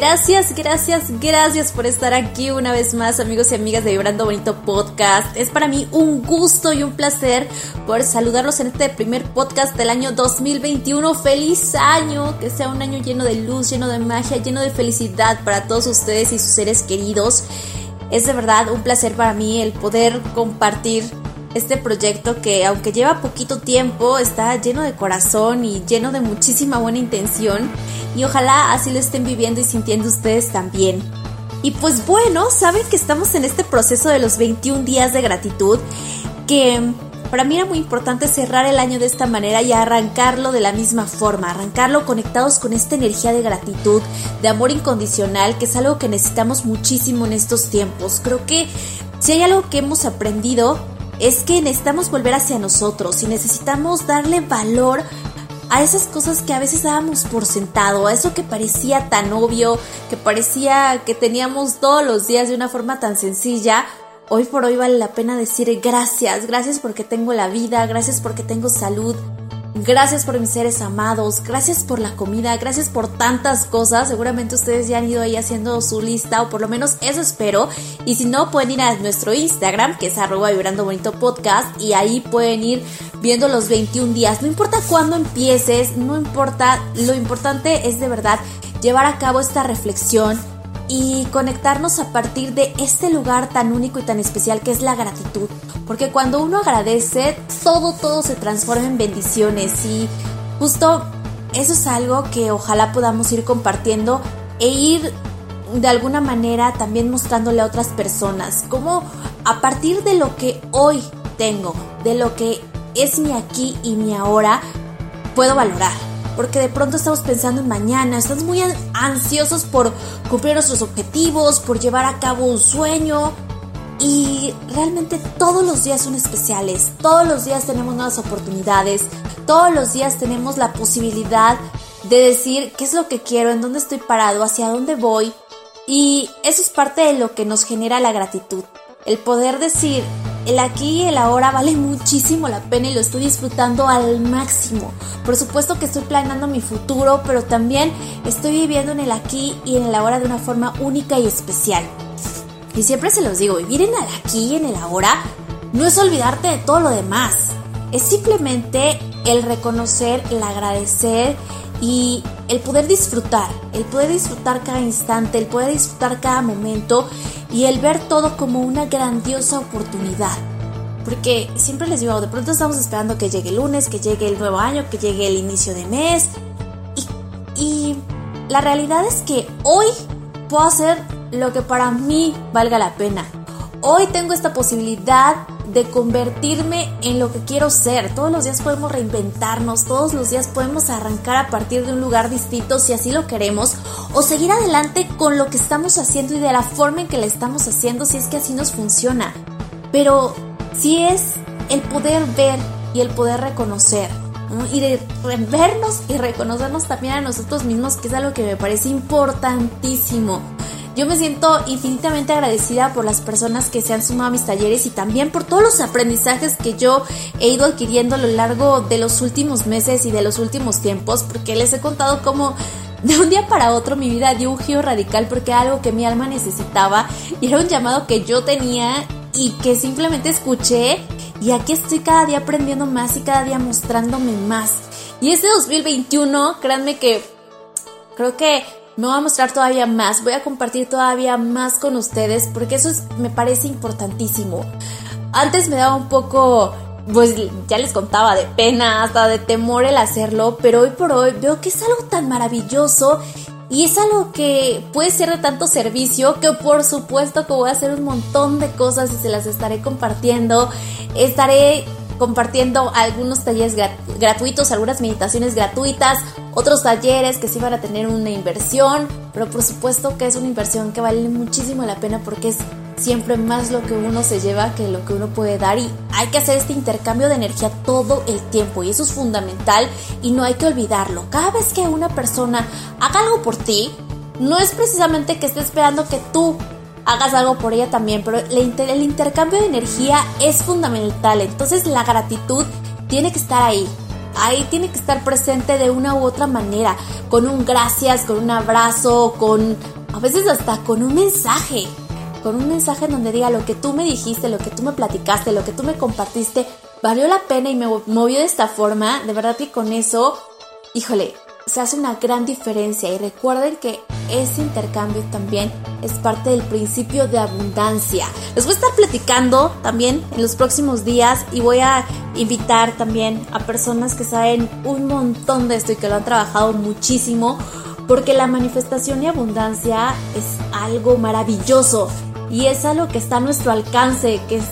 Gracias, gracias, gracias por estar aquí una vez más, amigos y amigas de Vibrando Bonito Podcast. Es para mí un gusto y un placer por saludarlos en este primer podcast del año 2021. ¡Feliz año! Que sea un año lleno de luz, lleno de magia, lleno de felicidad para todos ustedes y sus seres queridos. Es de verdad un placer para mí el poder compartir este proyecto que aunque lleva poquito tiempo está lleno de corazón y lleno de muchísima buena intención y ojalá así lo estén viviendo y sintiendo ustedes también. Y pues bueno, saben que estamos en este proceso de los 21 días de gratitud que para mí era muy importante cerrar el año de esta manera y arrancarlo de la misma forma, arrancarlo conectados con esta energía de gratitud, de amor incondicional, que es algo que necesitamos muchísimo en estos tiempos. Creo que si hay algo que hemos aprendido es que necesitamos volver hacia nosotros y necesitamos darle valor a esas cosas que a veces dábamos por sentado, a eso que parecía tan obvio, que parecía que teníamos todos los días de una forma tan sencilla, hoy por hoy vale la pena decir gracias, gracias porque tengo la vida, gracias porque tengo salud, Gracias por mis seres amados, gracias por la comida, gracias por tantas cosas. Seguramente ustedes ya han ido ahí haciendo su lista o por lo menos eso espero. Y si no, pueden ir a nuestro Instagram que es arroba vibrando bonito podcast y ahí pueden ir viendo los 21 días. No importa cuándo empieces, no importa, lo importante es de verdad llevar a cabo esta reflexión y conectarnos a partir de este lugar tan único y tan especial que es la gratitud. Porque cuando uno agradece, todo, todo se transforma en bendiciones y justo eso es algo que ojalá podamos ir compartiendo e ir de alguna manera también mostrándole a otras personas. Como a partir de lo que hoy tengo, de lo que es mi aquí y mi ahora, puedo valorar porque de pronto estamos pensando en mañana, estamos muy ansiosos por cumplir nuestros objetivos, por llevar a cabo un sueño. Y realmente todos los días son especiales, todos los días tenemos nuevas oportunidades, todos los días tenemos la posibilidad de decir qué es lo que quiero, en dónde estoy parado, hacia dónde voy. Y eso es parte de lo que nos genera la gratitud. El poder decir, el aquí y el ahora vale muchísimo la pena y lo estoy disfrutando al máximo. Por supuesto que estoy planeando mi futuro, pero también estoy viviendo en el aquí y en el ahora de una forma única y especial. Y siempre se los digo, vivir en el aquí en el ahora no es olvidarte de todo lo demás. Es simplemente el reconocer, el agradecer y el poder disfrutar, el poder disfrutar cada instante, el poder disfrutar cada momento y el ver todo como una grandiosa oportunidad. Porque siempre les digo, de pronto estamos esperando que llegue el lunes, que llegue el nuevo año, que llegue el inicio de mes. Y, y la realidad es que hoy puedo hacer lo que para mí valga la pena. Hoy tengo esta posibilidad de convertirme en lo que quiero ser. Todos los días podemos reinventarnos, todos los días podemos arrancar a partir de un lugar distinto si así lo queremos o seguir adelante con lo que estamos haciendo y de la forma en que la estamos haciendo si es que así nos funciona. Pero si es el poder ver y el poder reconocer. Y de vernos y reconocernos también a nosotros mismos, que es algo que me parece importantísimo. Yo me siento infinitamente agradecida por las personas que se han sumado a mis talleres y también por todos los aprendizajes que yo he ido adquiriendo a lo largo de los últimos meses y de los últimos tiempos, porque les he contado cómo de un día para otro mi vida dio un giro radical porque era algo que mi alma necesitaba y era un llamado que yo tenía y que simplemente escuché y aquí estoy cada día aprendiendo más y cada día mostrándome más. Y este 2021, créanme que creo que me voy a mostrar todavía más, voy a compartir todavía más con ustedes porque eso me parece importantísimo. Antes me daba un poco, pues ya les contaba, de pena, hasta de temor el hacerlo, pero hoy por hoy veo que es algo tan maravilloso y es algo que puede ser de tanto servicio que por supuesto que voy a hacer un montón de cosas y se las estaré compartiendo. Estaré compartiendo algunos talleres gratuitos, algunas meditaciones gratuitas, otros talleres que sí van a tener una inversión, pero por supuesto que es una inversión que vale muchísimo la pena porque es siempre más lo que uno se lleva que lo que uno puede dar y hay que hacer este intercambio de energía todo el tiempo y eso es fundamental y no hay que olvidarlo. Cada vez que una persona haga algo por ti, no es precisamente que esté esperando que tú hagas algo por ella también, pero el intercambio de energía es fundamental, entonces la gratitud tiene que estar ahí. Ahí tiene que estar presente de una u otra manera, con un gracias, con un abrazo, con a veces hasta con un mensaje con un mensaje en donde diga lo que tú me dijiste, lo que tú me platicaste, lo que tú me compartiste, valió la pena y me movió de esta forma, de verdad que con eso, híjole, se hace una gran diferencia y recuerden que ese intercambio también es parte del principio de abundancia. Les voy a estar platicando también en los próximos días y voy a invitar también a personas que saben un montón de esto y que lo han trabajado muchísimo porque la manifestación y abundancia es algo maravilloso y es algo que está a nuestro alcance, que es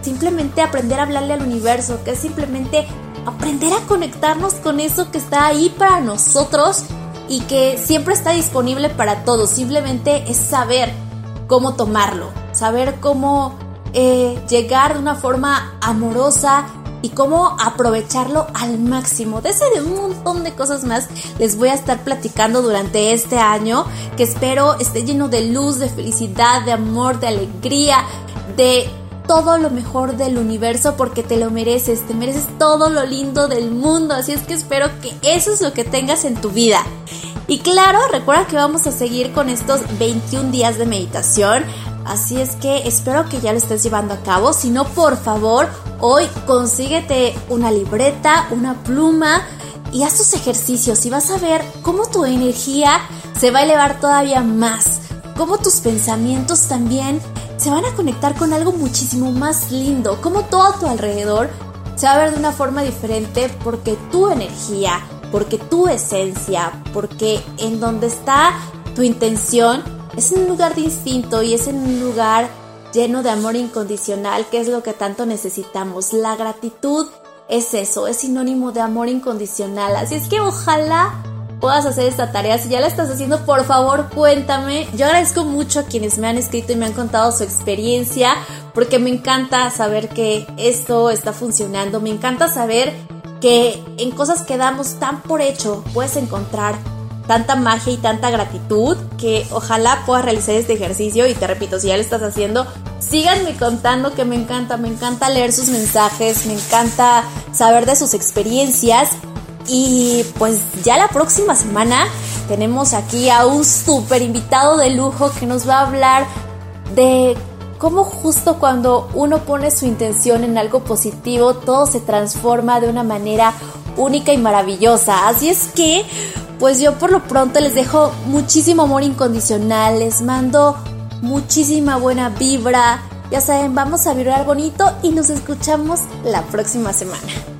simplemente aprender a hablarle al universo, que es simplemente aprender a conectarnos con eso que está ahí para nosotros y que siempre está disponible para todos. Simplemente es saber cómo tomarlo, saber cómo eh, llegar de una forma amorosa y cómo aprovecharlo al máximo. De ese de un montón de cosas más les voy a estar platicando durante este año que espero esté lleno de luz, de felicidad, de amor, de alegría, de todo lo mejor del universo porque te lo mereces, te mereces todo lo lindo del mundo, así es que espero que eso es lo que tengas en tu vida. Y claro, recuerda que vamos a seguir con estos 21 días de meditación. Así es que espero que ya lo estés llevando a cabo. Si no, por favor, hoy consíguete una libreta, una pluma y haz tus ejercicios y vas a ver cómo tu energía se va a elevar todavía más. Cómo tus pensamientos también se van a conectar con algo muchísimo más lindo. Cómo todo a tu alrededor se va a ver de una forma diferente porque tu energía, porque tu esencia, porque en donde está tu intención, es un lugar distinto y es en un lugar lleno de amor incondicional, que es lo que tanto necesitamos. La gratitud es eso, es sinónimo de amor incondicional. Así es que ojalá puedas hacer esta tarea. Si ya la estás haciendo, por favor cuéntame. Yo agradezco mucho a quienes me han escrito y me han contado su experiencia, porque me encanta saber que esto está funcionando. Me encanta saber que en cosas que damos tan por hecho puedes encontrar tanta magia y tanta gratitud que ojalá puedas realizar este ejercicio y te repito, si ya lo estás haciendo, síganme contando que me encanta, me encanta leer sus mensajes, me encanta saber de sus experiencias y pues ya la próxima semana tenemos aquí a un súper invitado de lujo que nos va a hablar de cómo justo cuando uno pone su intención en algo positivo, todo se transforma de una manera única y maravillosa. Así es que pues yo por lo pronto les dejo muchísimo amor incondicional, les mando muchísima buena vibra. Ya saben, vamos a vibrar bonito y nos escuchamos la próxima semana.